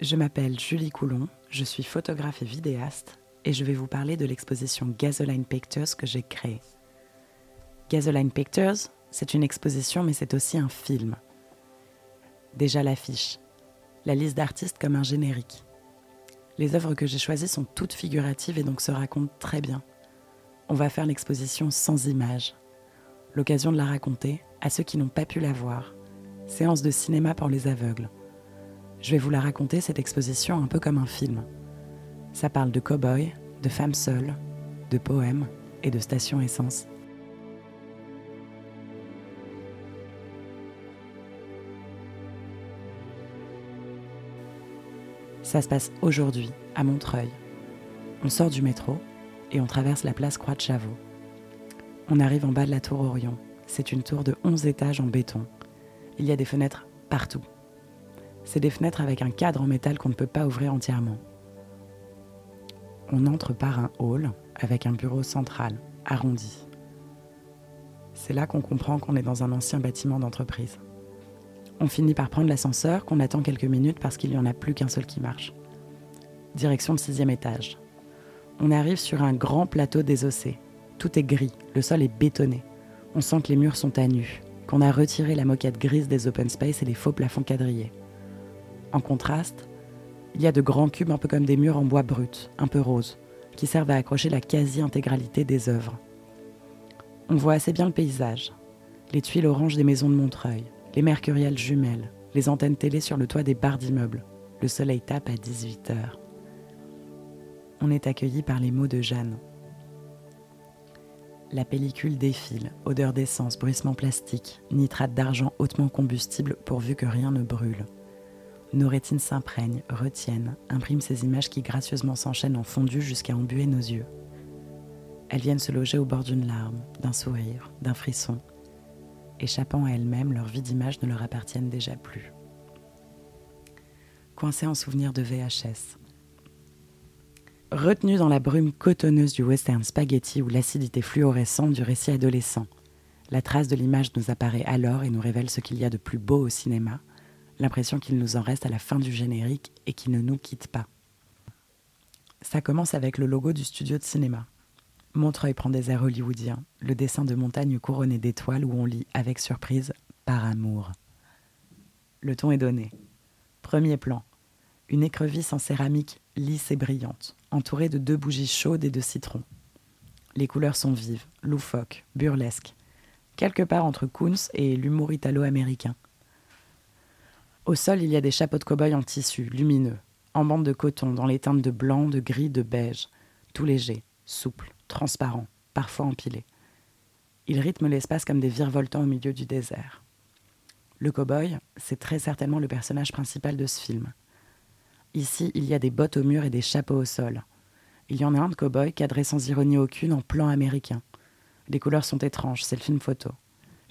Je m'appelle Julie Coulon, je suis photographe et vidéaste et je vais vous parler de l'exposition Gasoline Pictures que j'ai créée. Gasoline Pictures, c'est une exposition mais c'est aussi un film. Déjà l'affiche, la liste d'artistes comme un générique. Les œuvres que j'ai choisies sont toutes figuratives et donc se racontent très bien. On va faire l'exposition sans images. L'occasion de la raconter à ceux qui n'ont pas pu la voir. Séance de cinéma pour les aveugles. Je vais vous la raconter, cette exposition, un peu comme un film. Ça parle de cow-boys, de femmes seules, de poèmes et de stations essence. Ça se passe aujourd'hui, à Montreuil. On sort du métro et on traverse la place Croix de Chavaux. On arrive en bas de la tour Orion. C'est une tour de 11 étages en béton. Il y a des fenêtres partout c'est des fenêtres avec un cadre en métal qu'on ne peut pas ouvrir entièrement. On entre par un hall avec un bureau central, arrondi. C'est là qu'on comprend qu'on est dans un ancien bâtiment d'entreprise. On finit par prendre l'ascenseur qu'on attend quelques minutes parce qu'il n'y en a plus qu'un seul qui marche. Direction le sixième étage. On arrive sur un grand plateau désossé. Tout est gris, le sol est bétonné. On sent que les murs sont à nu, qu'on a retiré la moquette grise des open space et les faux plafonds quadrillés. En contraste, il y a de grands cubes un peu comme des murs en bois brut, un peu roses, qui servent à accrocher la quasi-intégralité des œuvres. On voit assez bien le paysage. Les tuiles oranges des maisons de Montreuil, les mercuriales jumelles, les antennes télé sur le toit des bars d'immeubles. Le soleil tape à 18 heures. On est accueilli par les mots de Jeanne. La pellicule défile, odeur d'essence, bruissement plastique, nitrate d'argent hautement combustible pourvu que rien ne brûle. Nos rétines s'imprègnent, retiennent, impriment ces images qui gracieusement s'enchaînent en fondu jusqu'à embuer nos yeux. Elles viennent se loger au bord d'une larme, d'un sourire, d'un frisson. Échappant à elles-mêmes, leur vie d'image ne leur appartiennent déjà plus. Coincées en souvenir de VHS. Retenues dans la brume cotonneuse du western spaghetti ou l'acidité fluorescente du récit adolescent, la trace de l'image nous apparaît alors et nous révèle ce qu'il y a de plus beau au cinéma, l'impression qu'il nous en reste à la fin du générique et qui ne nous quitte pas. Ça commence avec le logo du studio de cinéma. Montreuil prend des airs hollywoodiens, le dessin de montagne couronné d'étoiles où on lit avec surprise Par amour. Le ton est donné. Premier plan. Une écrevisse en céramique lisse et brillante, entourée de deux bougies chaudes et de citron. Les couleurs sont vives, loufoques, burlesques, quelque part entre Kunz et l'humour italo-américain. Au sol, il y a des chapeaux de cow-boy en tissu, lumineux, en bande de coton, dans les teintes de blanc, de gris, de beige, tout léger, souple, transparent, parfois empilé. Ils rythment l'espace comme des virevoltants au milieu du désert. Le cow-boy, c'est très certainement le personnage principal de ce film. Ici, il y a des bottes au mur et des chapeaux au sol. Il y en a un de cow-boy cadré sans ironie aucune en plan américain. Les couleurs sont étranges, c'est le film photo.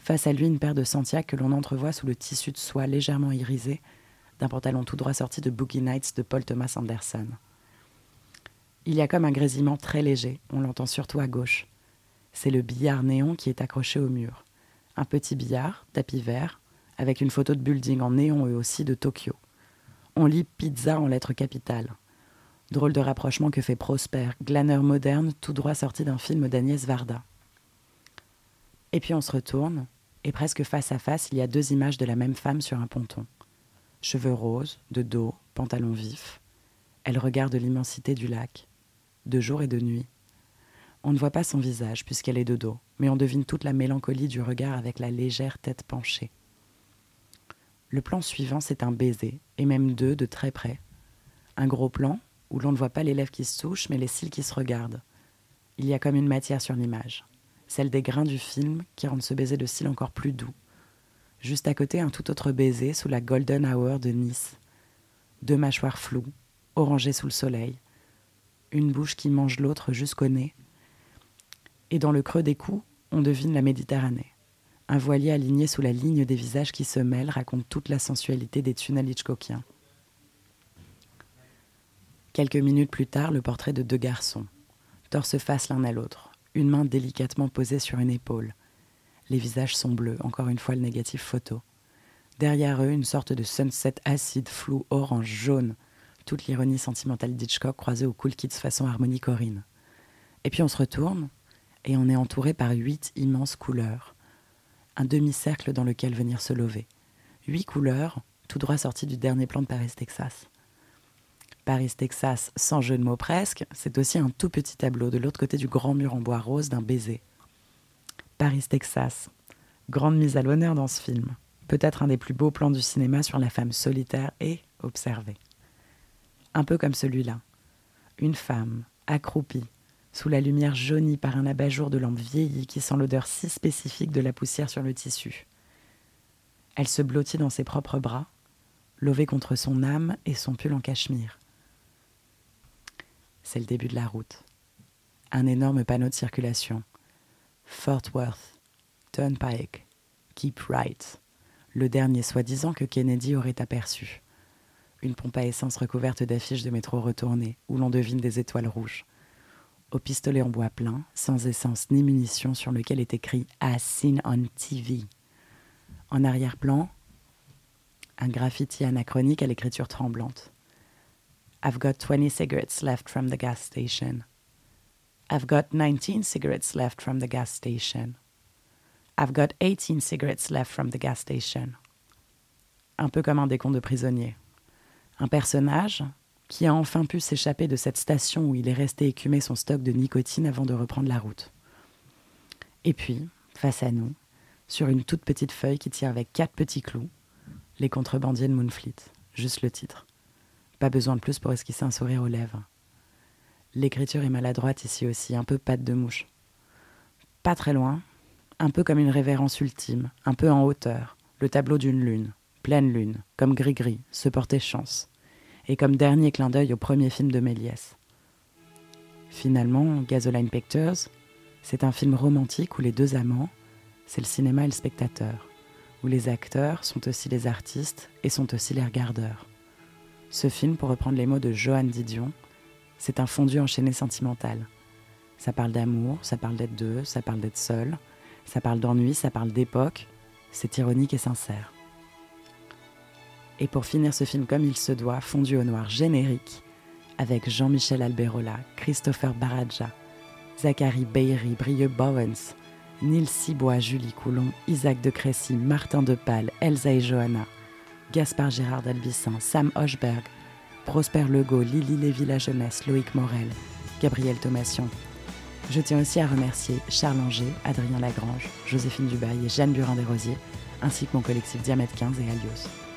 Face à lui, une paire de Santiago que l'on entrevoit sous le tissu de soie légèrement irisé d'un pantalon tout droit sorti de Boogie Nights de Paul Thomas Anderson. Il y a comme un grésillement très léger, on l'entend surtout à gauche. C'est le billard néon qui est accroché au mur. Un petit billard, tapis vert, avec une photo de building en néon et aussi de Tokyo. On lit pizza en lettres capitales. Drôle de rapprochement que fait Prosper, glaneur moderne tout droit sorti d'un film d'Agnès Varda. Et puis on se retourne, et presque face à face, il y a deux images de la même femme sur un ponton. Cheveux roses, de dos, pantalon vif. Elle regarde l'immensité du lac, de jour et de nuit. On ne voit pas son visage puisqu'elle est de dos, mais on devine toute la mélancolie du regard avec la légère tête penchée. Le plan suivant, c'est un baiser, et même deux de très près. Un gros plan, où l'on ne voit pas les lèvres qui se touchent, mais les cils qui se regardent. Il y a comme une matière sur l'image celle des grains du film qui rendent ce baiser de cils encore plus doux. Juste à côté, un tout autre baiser sous la Golden Hour de Nice. Deux mâchoires floues, orangées sous le soleil, une bouche qui mange l'autre jusqu'au nez. Et dans le creux des coups, on devine la Méditerranée. Un voilier aligné sous la ligne des visages qui se mêlent raconte toute la sensualité des tunnels hitchcockiens. Quelques minutes plus tard, le portrait de deux garçons, torse face l'un à l'autre une main délicatement posée sur une épaule. Les visages sont bleus, encore une fois le négatif photo. Derrière eux, une sorte de sunset acide flou orange jaune, toute l'ironie sentimentale d'Hitchcock croisée au Cool Kids façon harmonie Corinne. Et puis on se retourne, et on est entouré par huit immenses couleurs. Un demi-cercle dans lequel venir se lever. Huit couleurs, tout droit sorties du dernier plan de Paris, Texas. Paris, Texas, sans jeu de mots presque, c'est aussi un tout petit tableau de l'autre côté du grand mur en bois rose d'un baiser. Paris, Texas, grande mise à l'honneur dans ce film. Peut-être un des plus beaux plans du cinéma sur la femme solitaire et observée. Un peu comme celui-là. Une femme, accroupie, sous la lumière jaunie par un abat-jour de lampe vieillie qui sent l'odeur si spécifique de la poussière sur le tissu. Elle se blottit dans ses propres bras, lovée contre son âme et son pull en cachemire. C'est le début de la route. Un énorme panneau de circulation. Fort Worth, Turnpike, Keep Right. Le dernier soi-disant que Kennedy aurait aperçu. Une pompe à essence recouverte d'affiches de métro retournées, où l'on devine des étoiles rouges au pistolet en bois plein, sans essence ni munitions, sur lequel est écrit As seen on TV. En arrière-plan, un graffiti anachronique à l'écriture tremblante. I've got 20 cigarettes left from the gas station. I've got 19 cigarettes left from the gas station. I've got 18 cigarettes left from the gas station. Un peu comme un décompte de prisonniers. Un personnage, qui a enfin pu s'échapper de cette station où il est resté écumer son stock de nicotine avant de reprendre la route. Et puis, face à nous, sur une toute petite feuille qui tire avec quatre petits clous, les contrebandiers de Moonfleet, juste le titre. Pas besoin de plus pour esquisser un sourire aux lèvres. L'écriture est maladroite ici aussi, un peu patte de mouche. Pas très loin, un peu comme une révérence ultime, un peu en hauteur, le tableau d'une lune, pleine lune, comme gris-gris, se portait chance et comme dernier clin d'œil au premier film de Méliès. Finalement, Gasoline Pictures, c'est un film romantique où les deux amants, c'est le cinéma et le spectateur, où les acteurs sont aussi les artistes et sont aussi les regardeurs. Ce film, pour reprendre les mots de Johan Didion, c'est un fondu enchaîné sentimental. Ça parle d'amour, ça parle d'être deux, ça parle d'être seul, ça parle d'ennui, ça parle d'époque, c'est ironique et sincère. Et pour finir ce film comme il se doit, fondu au noir générique, avec Jean-Michel Alberola, Christopher Baradja, Zachary Beyri, Brieux Bowens, Nils Sibois, Julie Coulon, Isaac de Crécy, Martin Depal, Elsa et Johanna, Gaspard Gérard d'Albissin, Sam Hochberg, Prosper Legault, Lily Lévy La Jeunesse, Loïc Morel, Gabriel Thomation. Je tiens aussi à remercier Charles Anger, Adrien Lagrange, Joséphine Dubail et Jeanne Burin-Desrosiers, ainsi que mon collectif Diamètre 15 et Alios.